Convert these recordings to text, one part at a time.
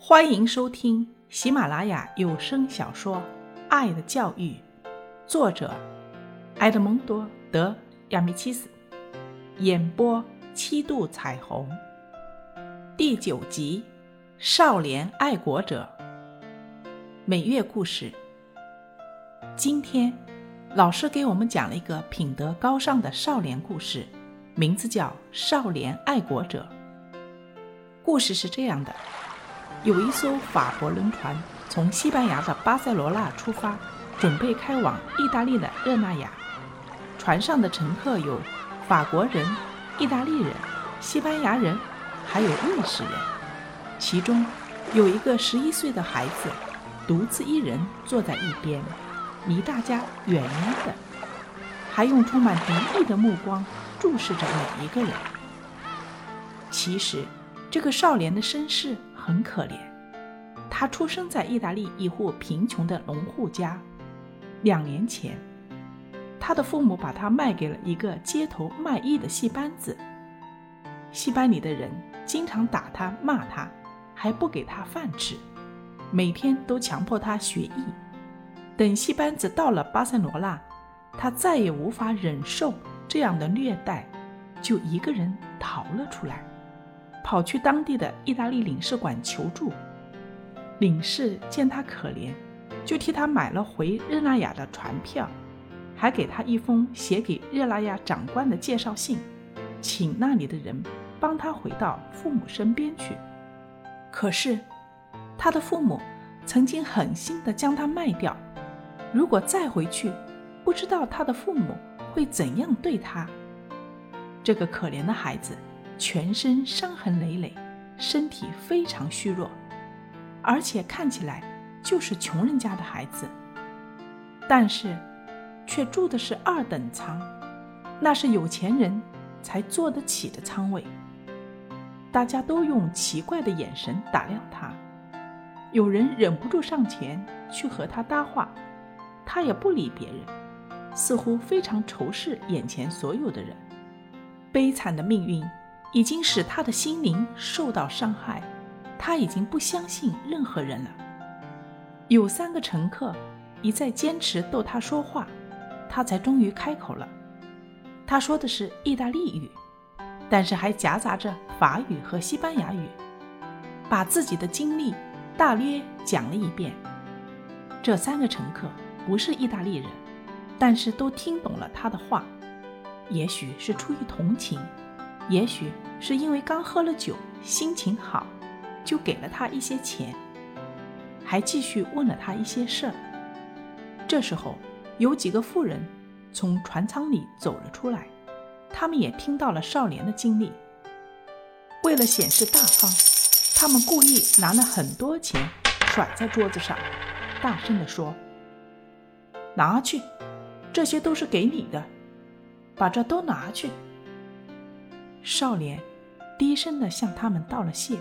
欢迎收听喜马拉雅有声小说《爱的教育》，作者埃德蒙多·德亚米契斯，演播七度彩虹，第九集《少年爱国者》每月故事。今天，老师给我们讲了一个品德高尚的少年故事，名字叫《少年爱国者》。故事是这样的。有一艘法国轮船从西班牙的巴塞罗那出发，准备开往意大利的热那亚。船上的乘客有法国人、意大利人、西班牙人，还有瑞士人。其中有一个十一岁的孩子，独自一人坐在一边，离大家远远的，还用充满敌意的目光注视着每一个人。其实，这个少年的身世。很可怜，他出生在意大利一户贫穷的农户家。两年前，他的父母把他卖给了一个街头卖艺的戏班子。戏班里的人经常打他、骂他，还不给他饭吃，每天都强迫他学艺。等戏班子到了巴塞罗那，他再也无法忍受这样的虐待，就一个人逃了出来。跑去当地的意大利领事馆求助，领事见他可怜，就替他买了回热那亚的船票，还给他一封写给热那亚长官的介绍信，请那里的人帮他回到父母身边去。可是，他的父母曾经狠心地将他卖掉，如果再回去，不知道他的父母会怎样对他。这个可怜的孩子。全身伤痕累累，身体非常虚弱，而且看起来就是穷人家的孩子。但是，却住的是二等舱，那是有钱人才坐得起的舱位。大家都用奇怪的眼神打量他，有人忍不住上前去和他搭话，他也不理别人，似乎非常仇视眼前所有的人。悲惨的命运。已经使他的心灵受到伤害，他已经不相信任何人了。有三个乘客一再坚持逗他说话，他才终于开口了。他说的是意大利语，但是还夹杂着法语和西班牙语，把自己的经历大约讲了一遍。这三个乘客不是意大利人，但是都听懂了他的话，也许是出于同情。也许是因为刚喝了酒，心情好，就给了他一些钱，还继续问了他一些事儿。这时候，有几个妇人从船舱里走了出来，他们也听到了少年的经历。为了显示大方，他们故意拿了很多钱甩在桌子上，大声地说：“拿去，这些都是给你的，把这都拿去。”少年低声地向他们道了谢，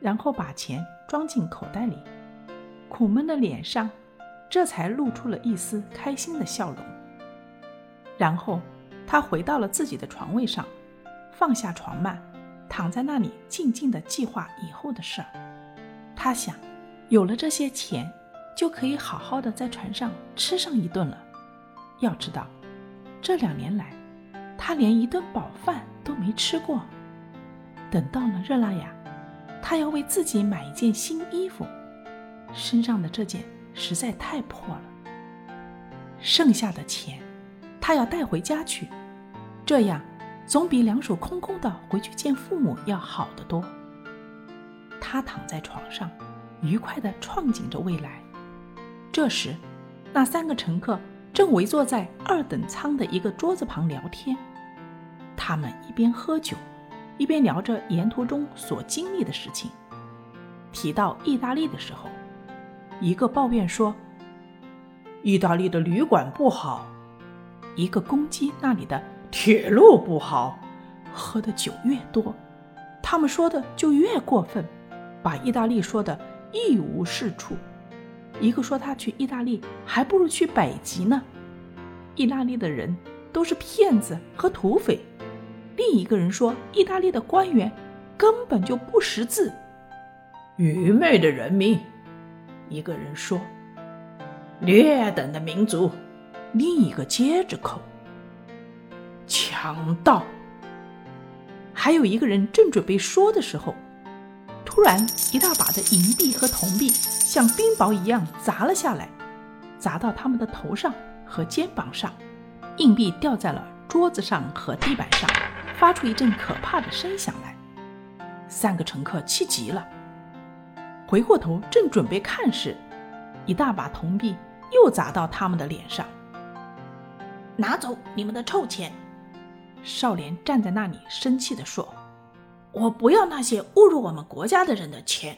然后把钱装进口袋里，苦闷的脸上这才露出了一丝开心的笑容。然后他回到了自己的床位上，放下床幔，躺在那里静静地计划以后的事儿。他想，有了这些钱，就可以好好的在船上吃上一顿了。要知道，这两年来，他连一顿饱饭。都没吃过。等到了热那亚，他要为自己买一件新衣服，身上的这件实在太破了。剩下的钱，他要带回家去，这样总比两手空空的回去见父母要好得多。他躺在床上，愉快地憧憬着未来。这时，那三个乘客正围坐在二等舱的一个桌子旁聊天。他们一边喝酒，一边聊着沿途中所经历的事情。提到意大利的时候，一个抱怨说：“意大利的旅馆不好。”一个攻击那里的铁路不好。喝的酒越多，他们说的就越过分，把意大利说的一无是处。一个说他去意大利还不如去北极呢。意大利的人都是骗子和土匪。另一个人说：“意大利的官员根本就不识字。”愚昧的人民，一个人说。劣等的民族，另一个接着口。强盗。还有一个人正准备说的时候，突然一大把的银币和铜币像冰雹一样砸了下来，砸到他们的头上和肩膀上，硬币掉在了桌子上和地板上，发出一阵可怕的声响来。三个乘客气极了，回过头正准备看时，一大把铜币又砸到他们的脸上。拿走你们的臭钱！少年站在那里，生气地说：“我不要那些侮辱我们国家的人的钱。”